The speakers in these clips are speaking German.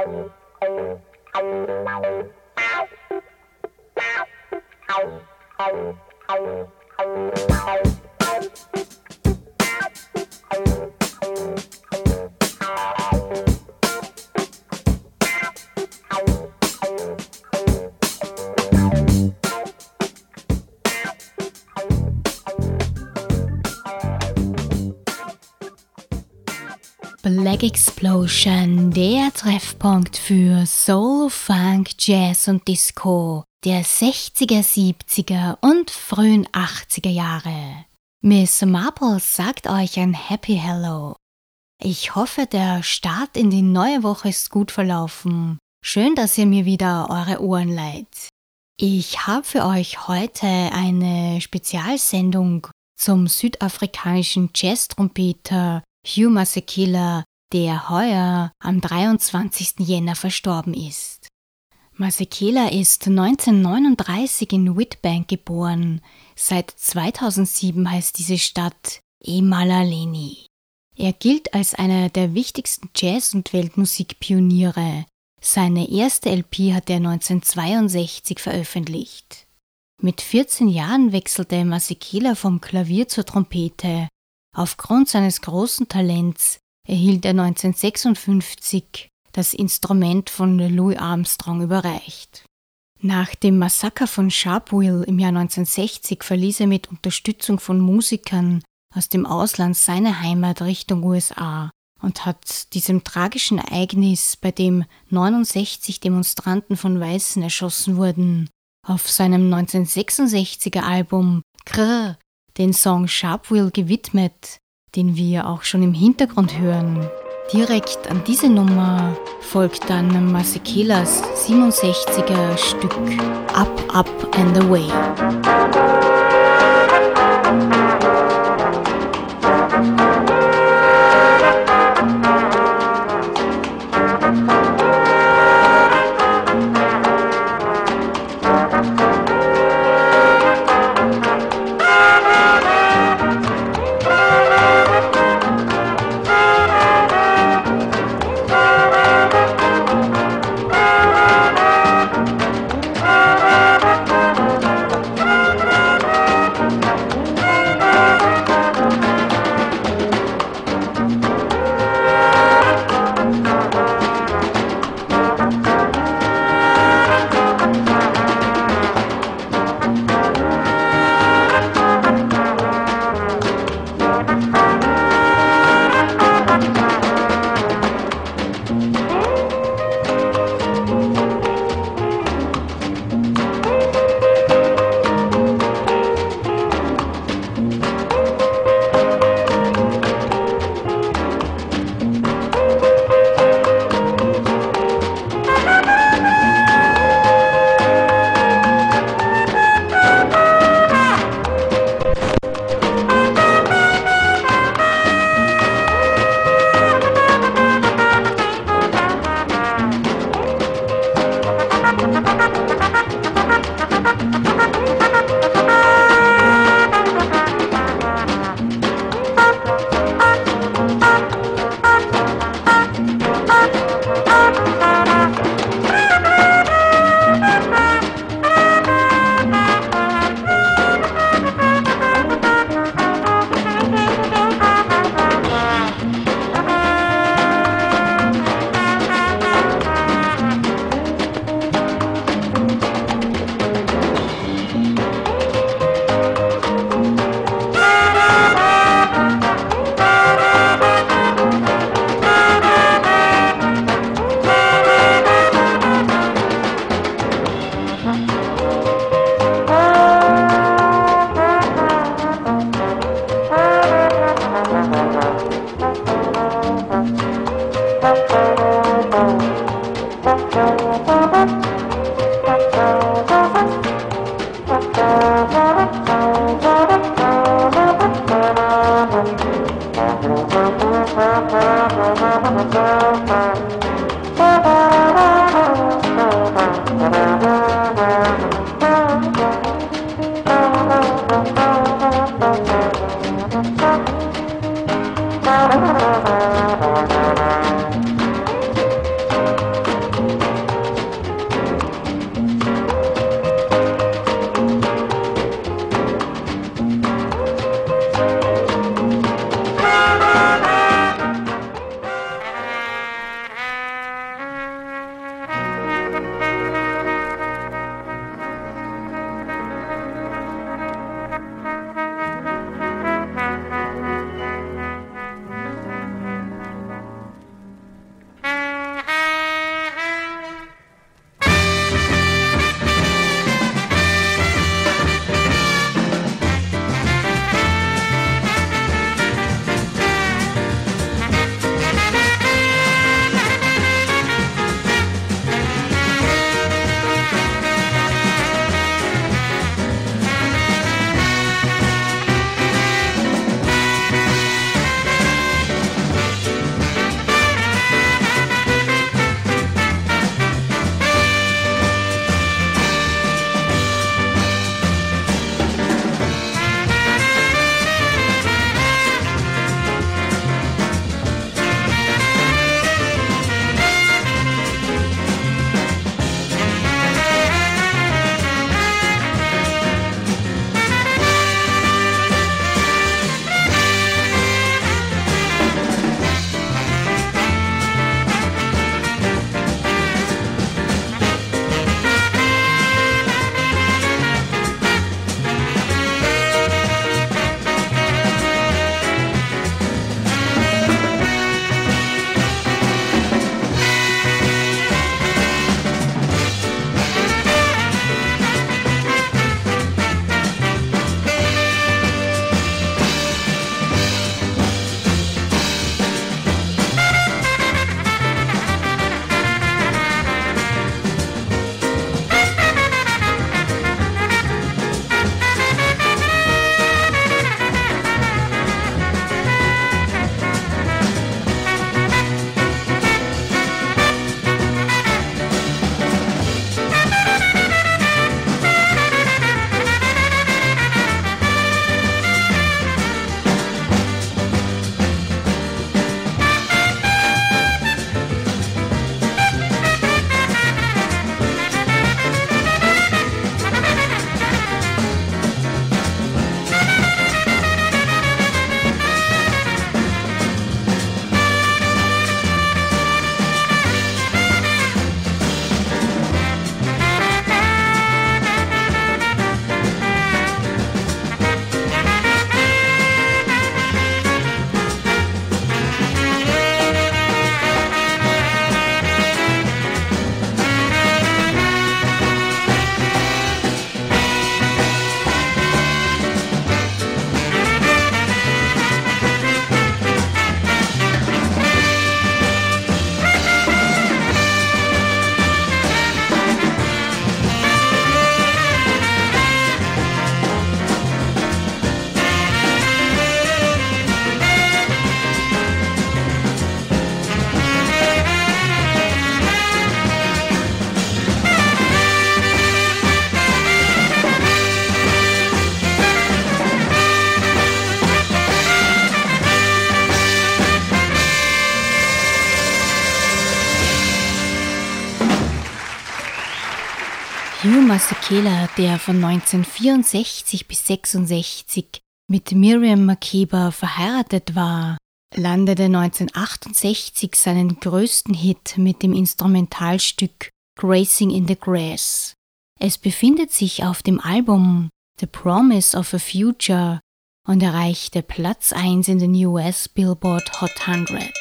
Thank you. Black Explosion, der Treffpunkt für Soul, Funk, Jazz und Disco der 60er, 70er und frühen 80er Jahre. Miss Marple sagt euch ein Happy Hello. Ich hoffe, der Start in die neue Woche ist gut verlaufen. Schön, dass ihr mir wieder eure Ohren leiht. Ich habe für euch heute eine Spezialsendung zum südafrikanischen Jazz-Trompeter Hugh Masekela, der heuer am 23. Jänner verstorben ist. Masekela ist 1939 in Witbank geboren. Seit 2007 heißt diese Stadt Emalaleni. Er gilt als einer der wichtigsten Jazz- und Weltmusikpioniere. Seine erste LP hat er 1962 veröffentlicht. Mit 14 Jahren wechselte Masekela vom Klavier zur Trompete Aufgrund seines großen Talents erhielt er 1956 das Instrument von Louis Armstrong überreicht. Nach dem Massaker von Sharpeville im Jahr 1960 verließ er mit Unterstützung von Musikern aus dem Ausland seine Heimat Richtung USA und hat diesem tragischen Ereignis, bei dem 69 Demonstranten von Weißen erschossen wurden, auf seinem 1966er Album Krr den Song Sharpwill gewidmet, den wir auch schon im Hintergrund hören. Direkt an diese Nummer folgt dann Masekelas 67er Stück Up, Up and Away. Masekela, der von 1964 bis 66 mit Miriam Makeba verheiratet war, landete 1968 seinen größten Hit mit dem Instrumentalstück Gracing in the Grass. Es befindet sich auf dem Album The Promise of a Future und erreichte Platz 1 in den US Billboard Hot 100.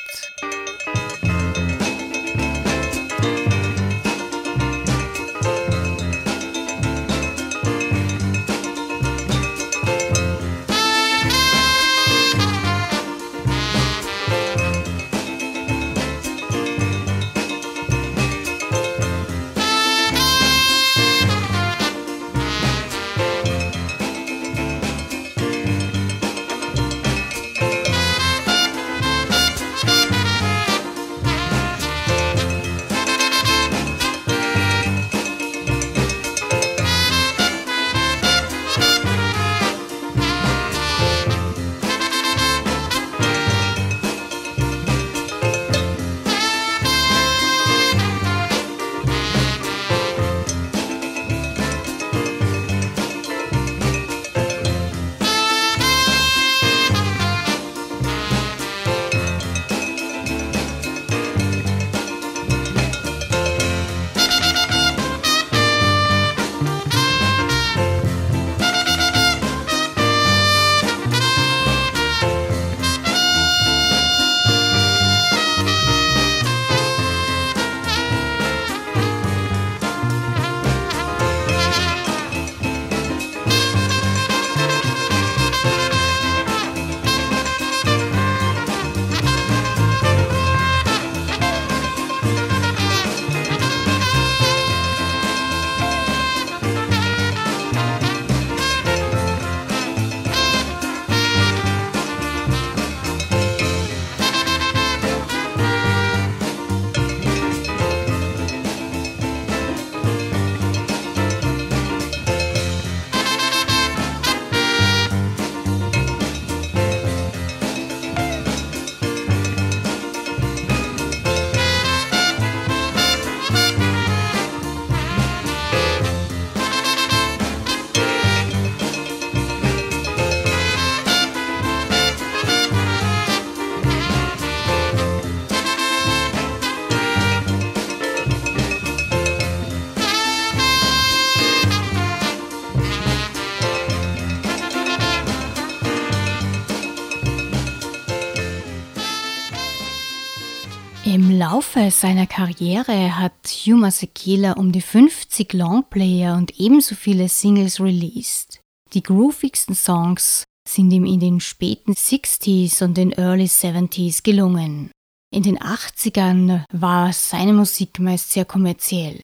Laufe seiner Karriere hat Hugh Masekela um die 50 Longplayer und ebenso viele Singles released. Die groovigsten Songs sind ihm in den späten 60s und den Early 70s gelungen. In den 80ern war seine Musik meist sehr kommerziell.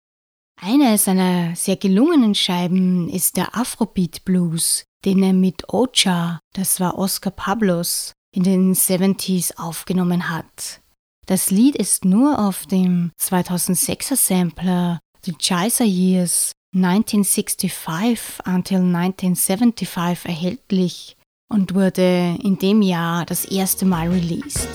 Eine seiner sehr gelungenen Scheiben ist der Afrobeat Blues, den er mit Ocha, das war Oscar Pablos, in den 70s aufgenommen hat. Das Lied ist nur auf dem 2006er Sampler The Chaser Years 1965 until 1975 erhältlich und wurde in dem Jahr das erste Mal released.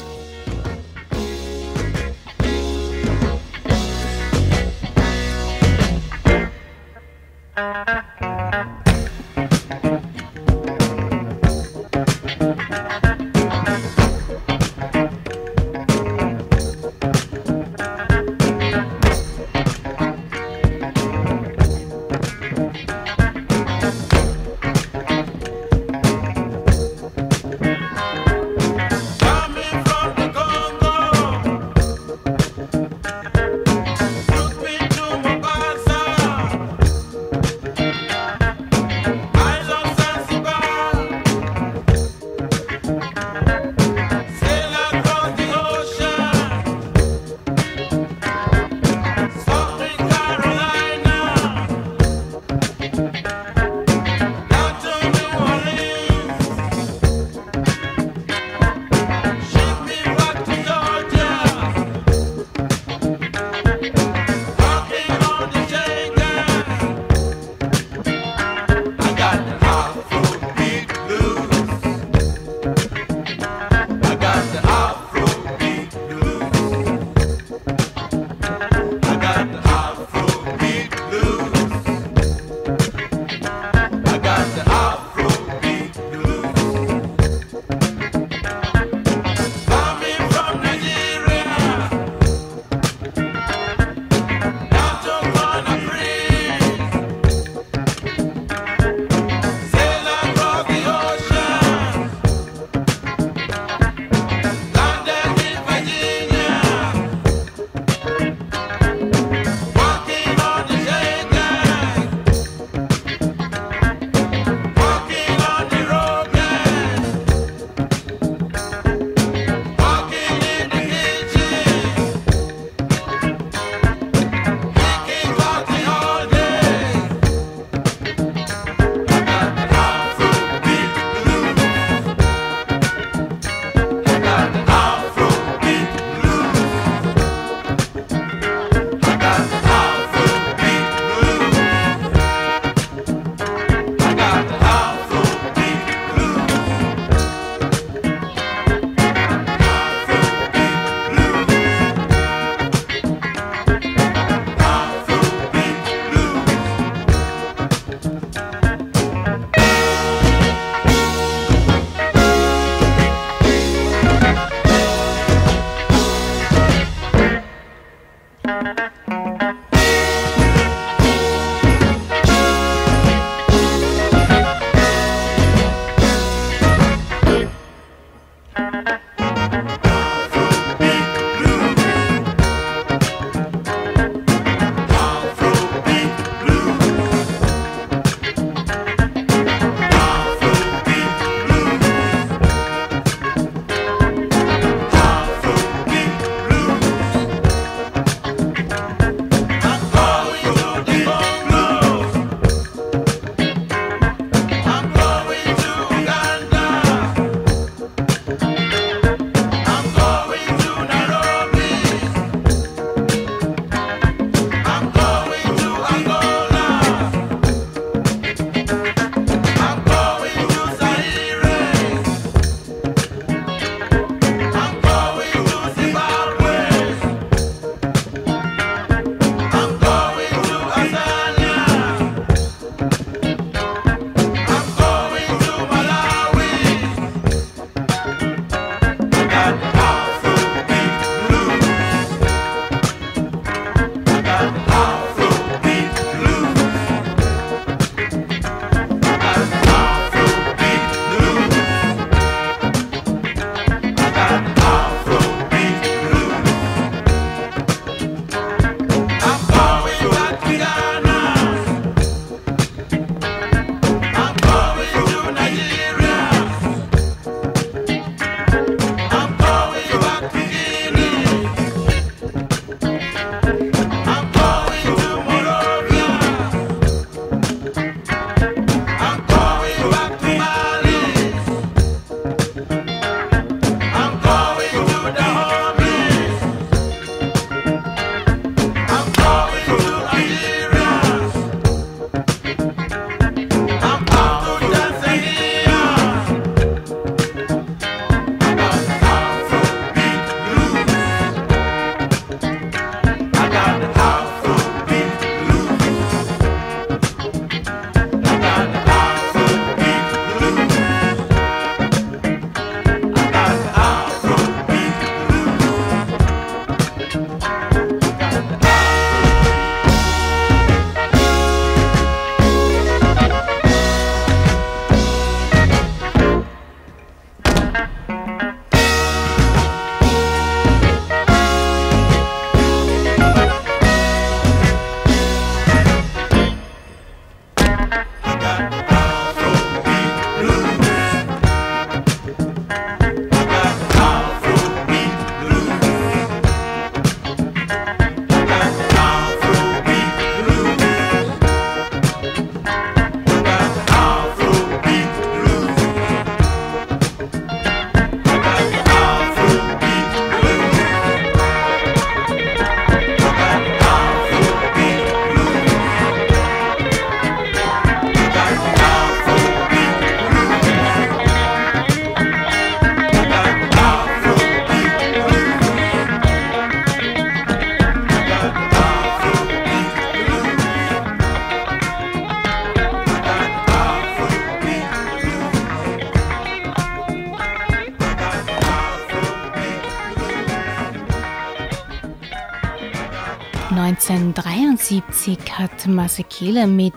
1973 hat Masekela mit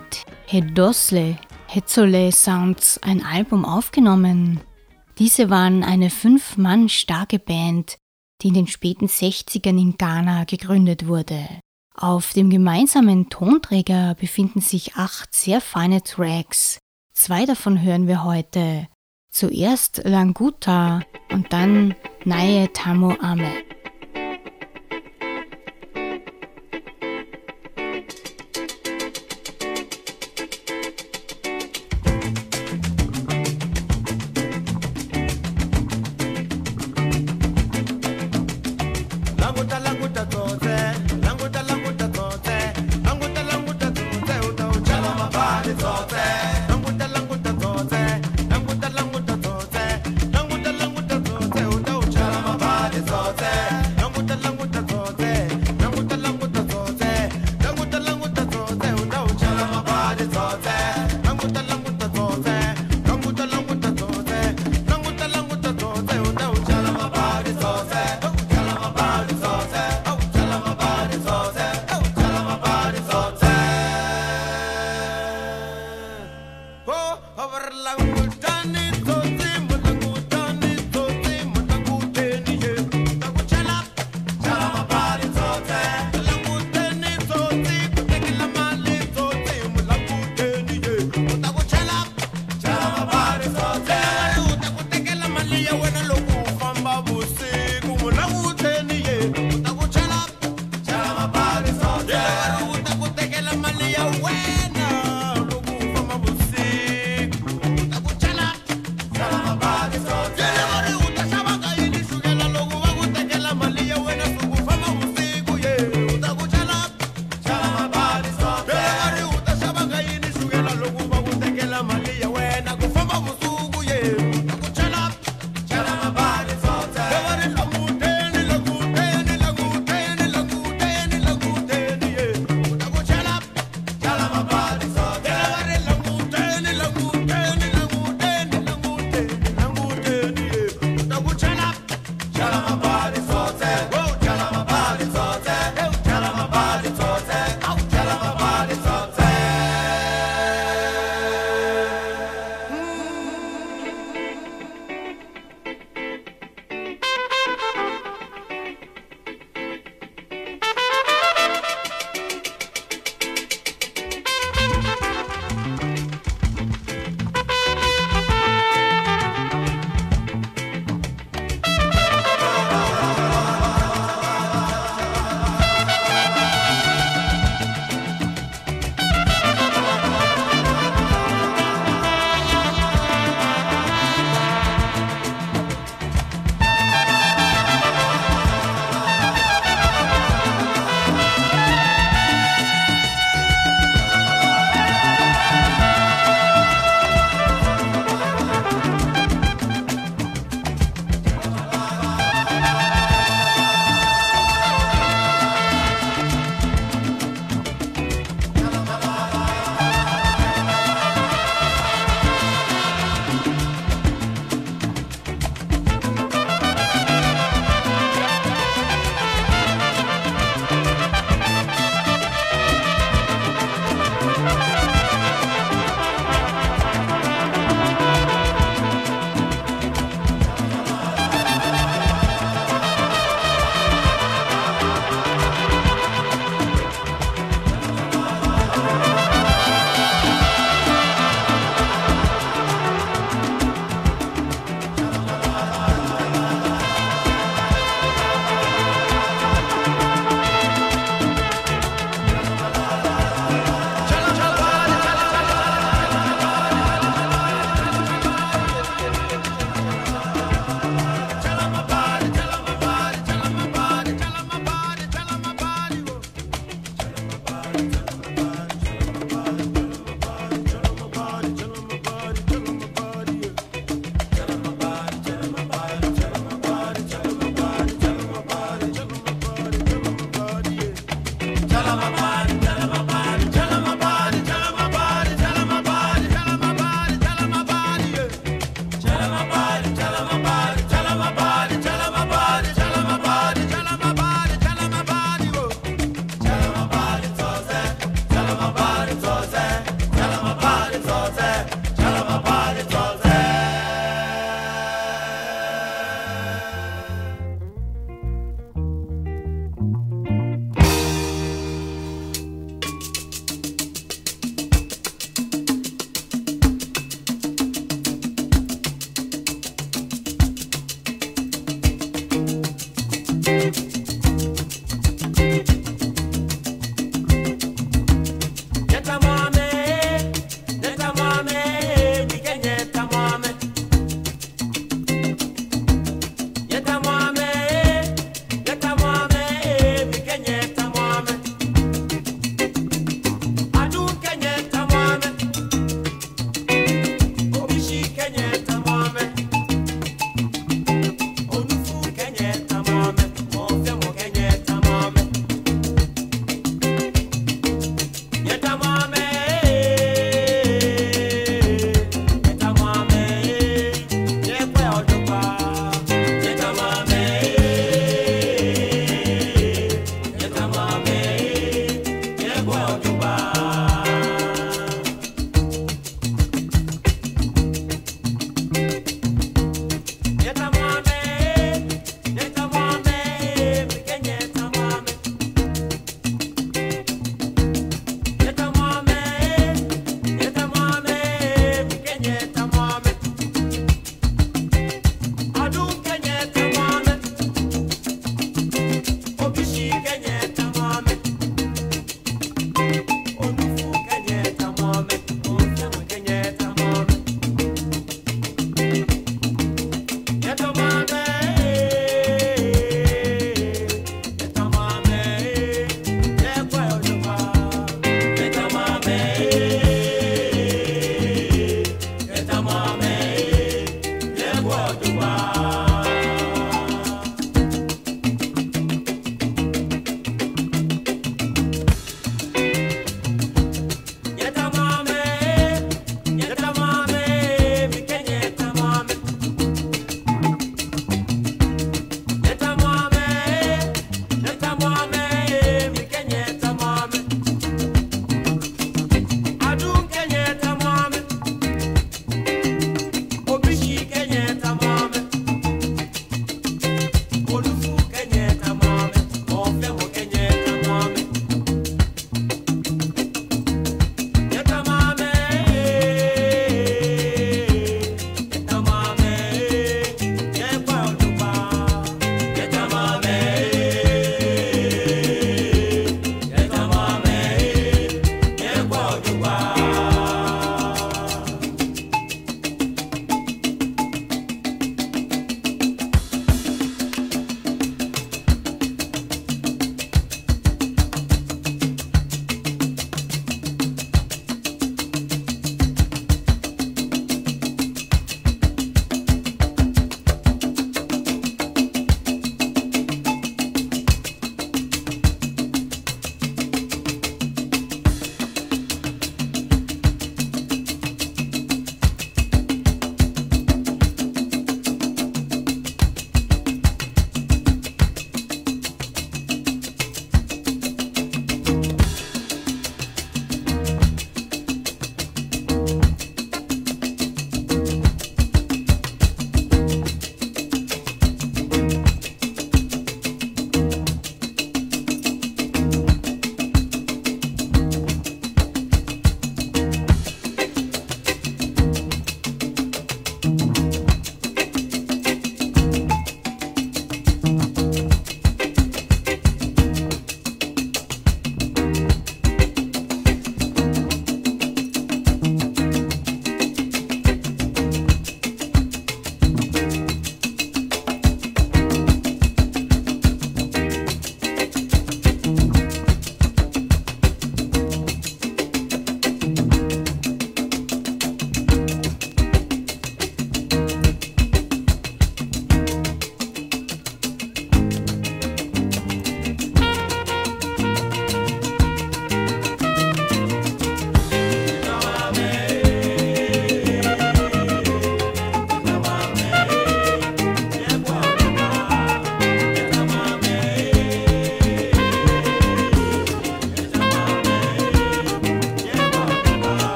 Hedosle, Hetzole Sounds ein Album aufgenommen. Diese waren eine fünf Mann starke Band, die in den späten 60ern in Ghana gegründet wurde. Auf dem gemeinsamen Tonträger befinden sich acht sehr feine Tracks. Zwei davon hören wir heute. Zuerst Languta und dann Naye Tamo Ame.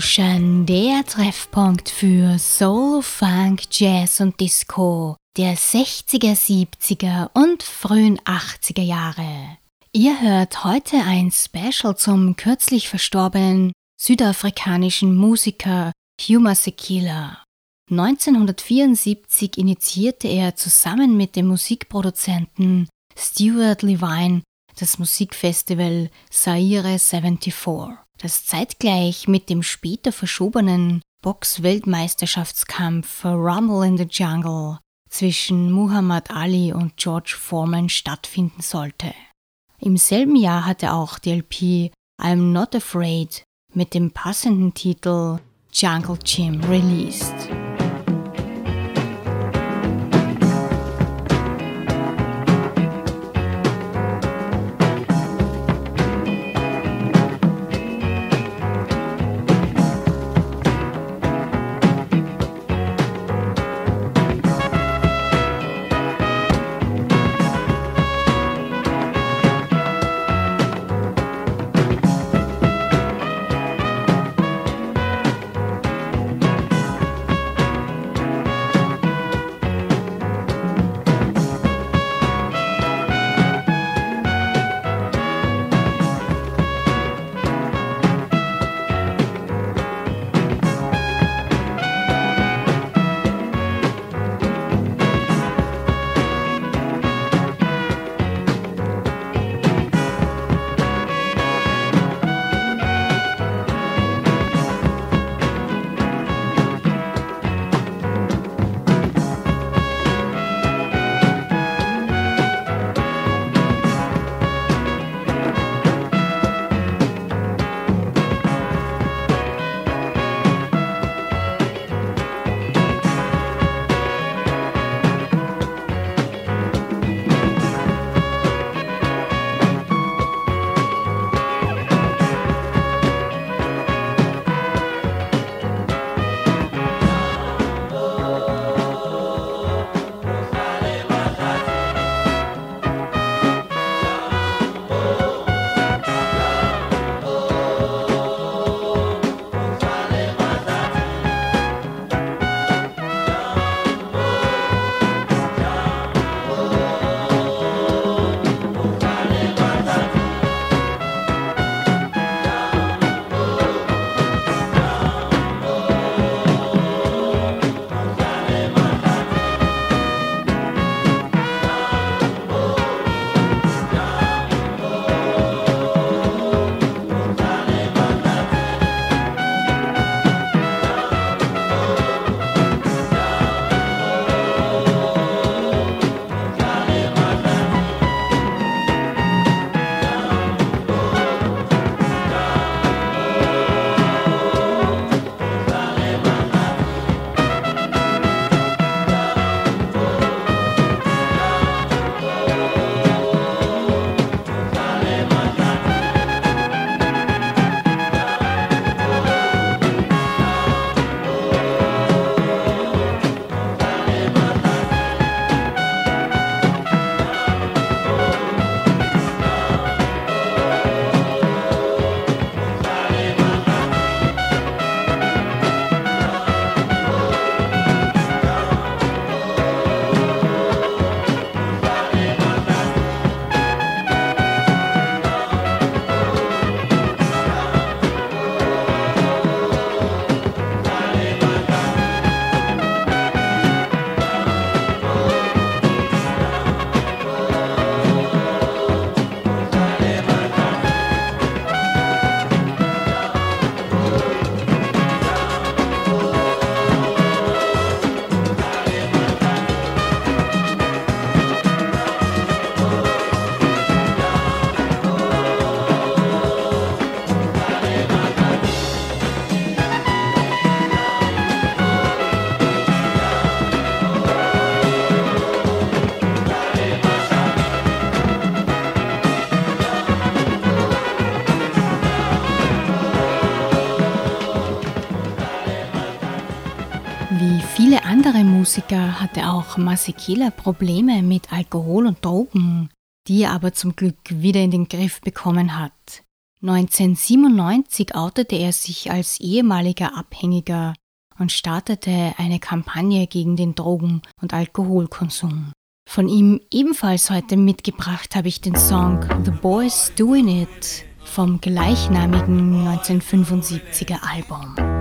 Explosion, der Treffpunkt für Soul, Funk, Jazz und Disco der 60er, 70er und frühen 80er Jahre. Ihr hört heute ein Special zum kürzlich verstorbenen südafrikanischen Musiker Hugh Masekela. 1974 initiierte er zusammen mit dem Musikproduzenten Stuart Levine das Musikfestival Zaire 74, das zeitgleich mit dem später verschobenen Box-Weltmeisterschaftskampf Rumble in the Jungle zwischen Muhammad Ali und George Foreman stattfinden sollte. Im selben Jahr hatte auch die LP I'm Not Afraid mit dem passenden Titel Jungle Gym released. Musiker hatte auch Masekela Probleme mit Alkohol und Drogen, die er aber zum Glück wieder in den Griff bekommen hat. 1997 outete er sich als ehemaliger Abhängiger und startete eine Kampagne gegen den Drogen- und Alkoholkonsum. Von ihm ebenfalls heute mitgebracht habe ich den Song The Boys Doing It vom gleichnamigen 1975er Album.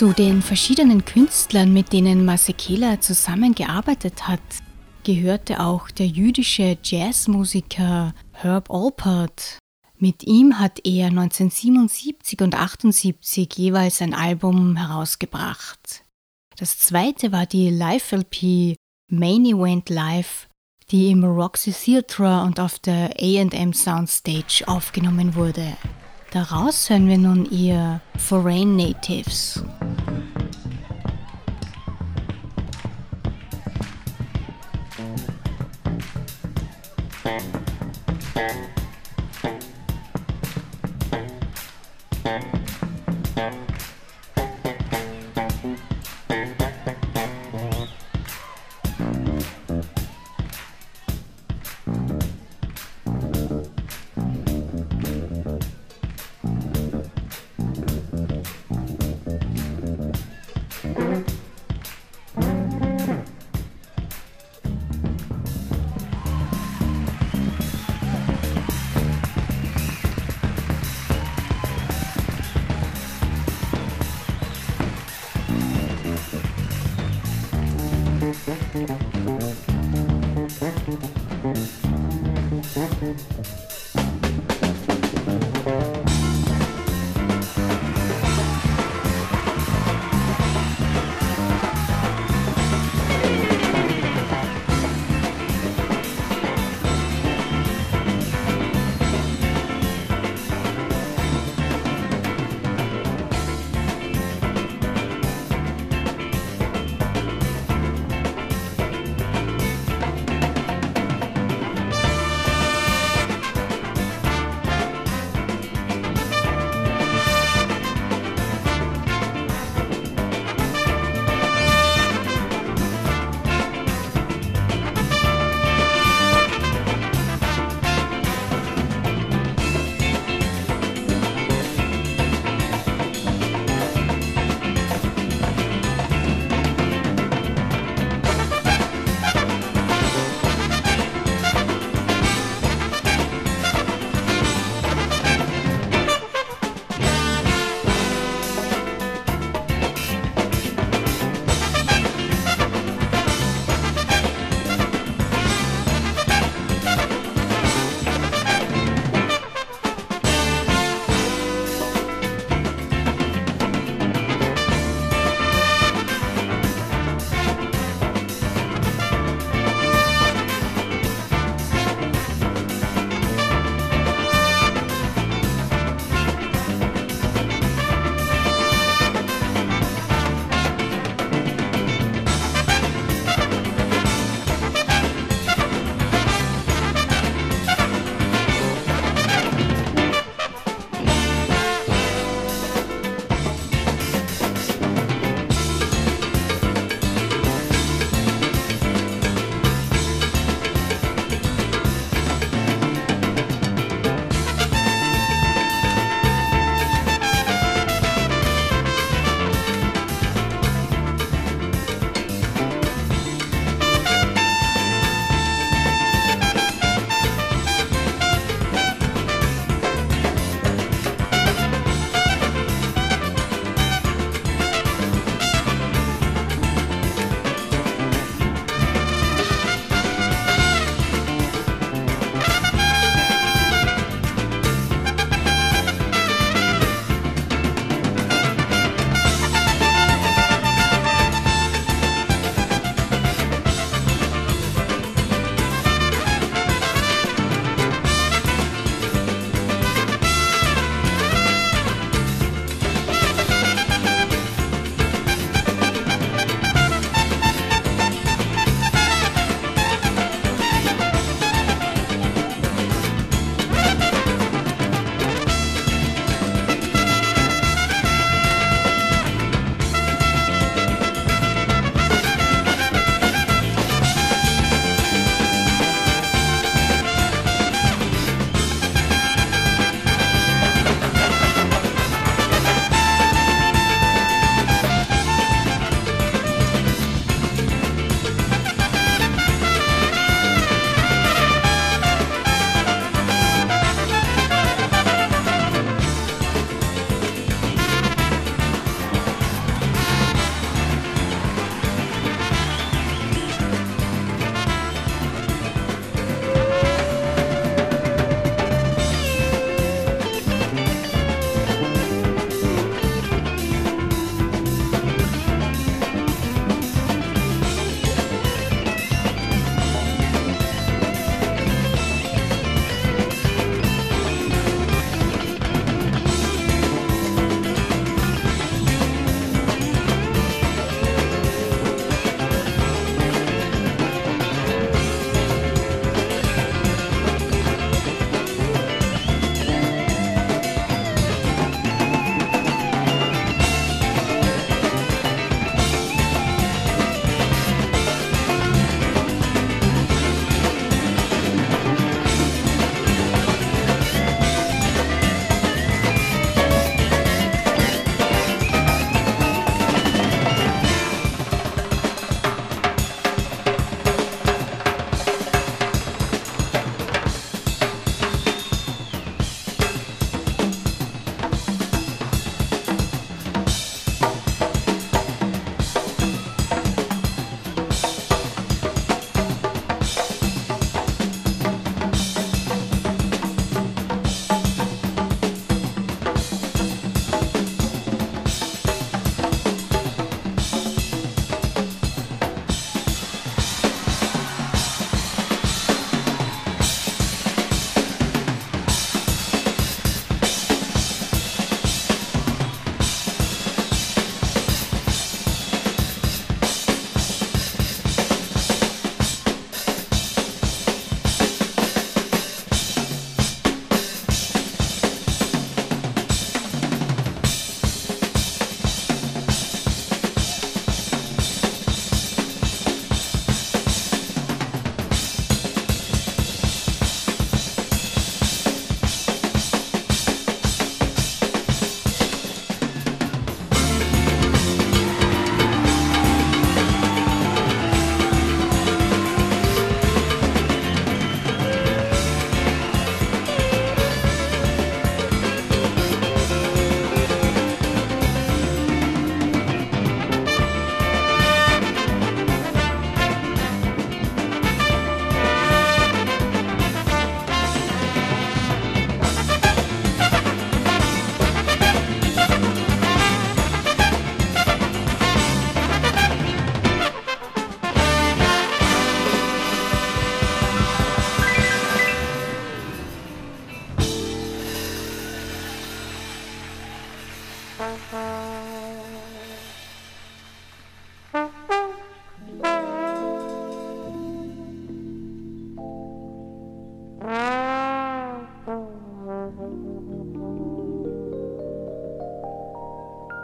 Zu den verschiedenen Künstlern, mit denen Masekela zusammengearbeitet hat, gehörte auch der jüdische Jazzmusiker Herb Alpert. Mit ihm hat er 1977 und 1978 jeweils ein Album herausgebracht. Das zweite war die Live-LP Main Event Live, die im Roxy Theatre und auf der AM Soundstage aufgenommen wurde. Daraus hören wir nun ihr Foreign Natives.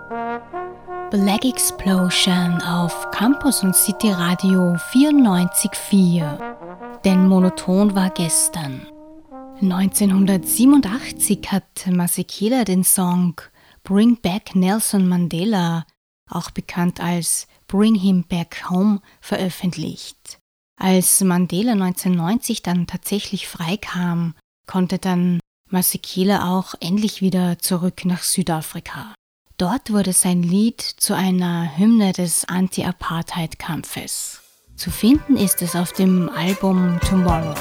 Black Explosion auf Campus und City Radio 94.4. Denn monoton war gestern. 1987 hat Masekela den Song Bring Back Nelson Mandela, auch bekannt als Bring Him Back Home, veröffentlicht. Als Mandela 1990 dann tatsächlich freikam, konnte dann Masekela auch endlich wieder zurück nach Südafrika. Dort wurde sein Lied zu einer Hymne des Anti-Apartheid-Kampfes. Zu finden ist es auf dem Album Tomorrow.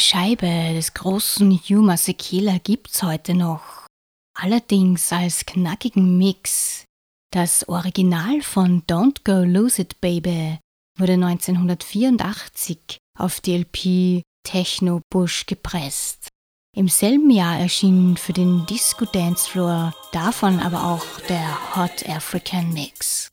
Scheibe des großen Hugh Masekela gibt's heute noch. Allerdings als knackigen Mix. Das Original von Don't Go Lose It Baby wurde 1984 auf die LP Techno Bush gepresst. Im selben Jahr erschien für den Disco Dance Floor davon aber auch der Hot African Mix.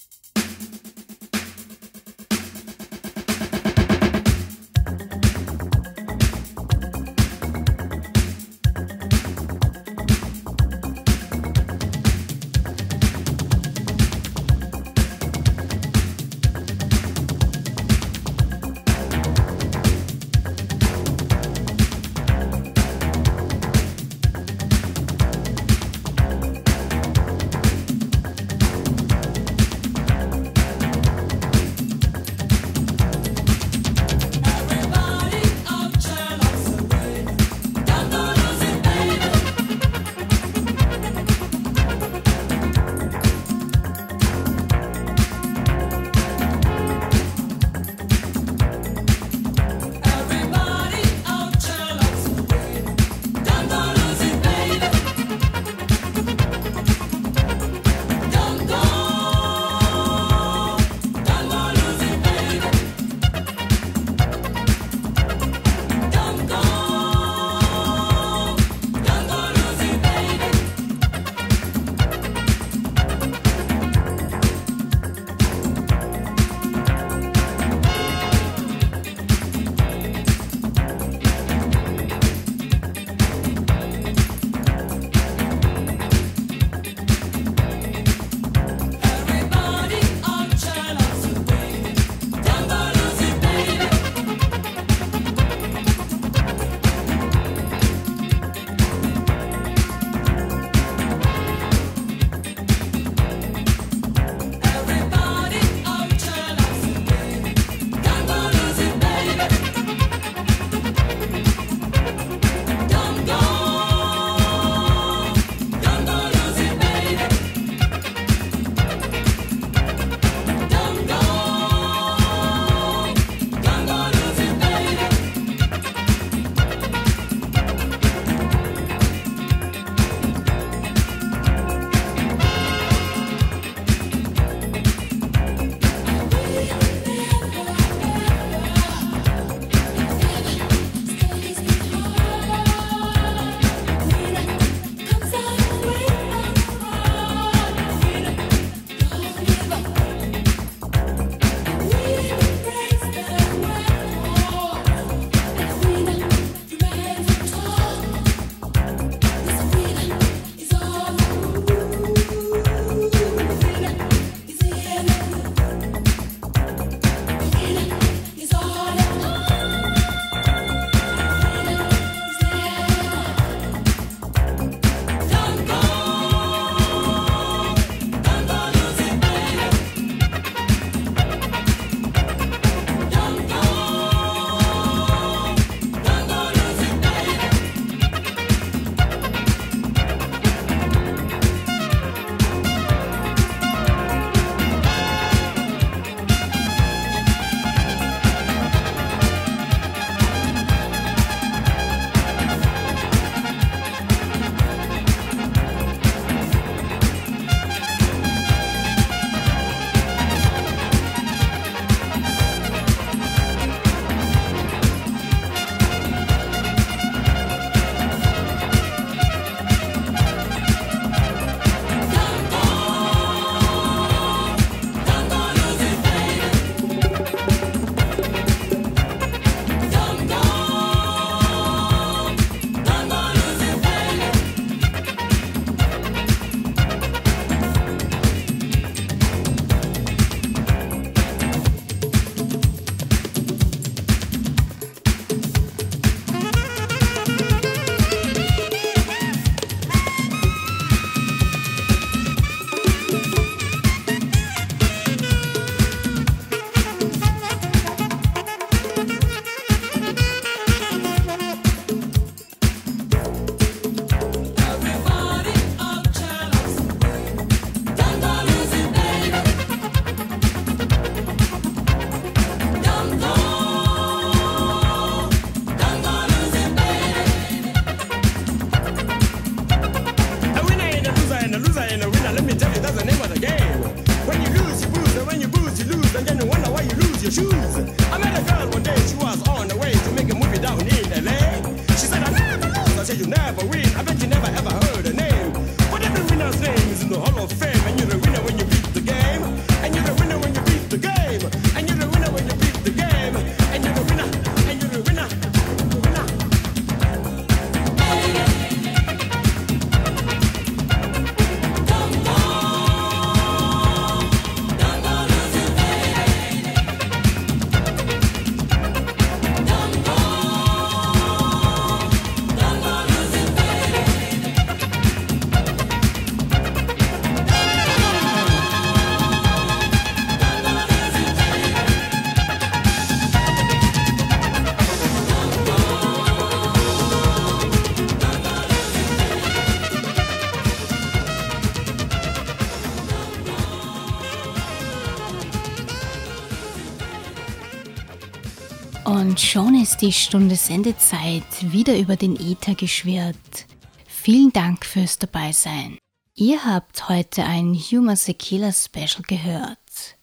Ist die Stunde Sendezeit wieder über den Äther geschwirrt. Vielen Dank fürs Dabeisein. Ihr habt heute ein Humor Sekila Special gehört.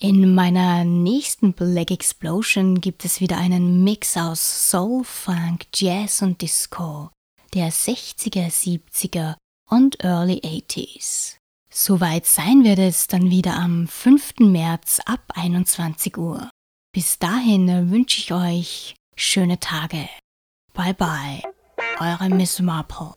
In meiner nächsten Black Explosion gibt es wieder einen Mix aus Soul, Funk, Jazz und Disco der 60er, 70er und Early 80s. Soweit sein wird es dann wieder am 5. März ab 21 Uhr. Bis dahin wünsche ich euch schöne Tage. Bye bye, eure Miss Marple.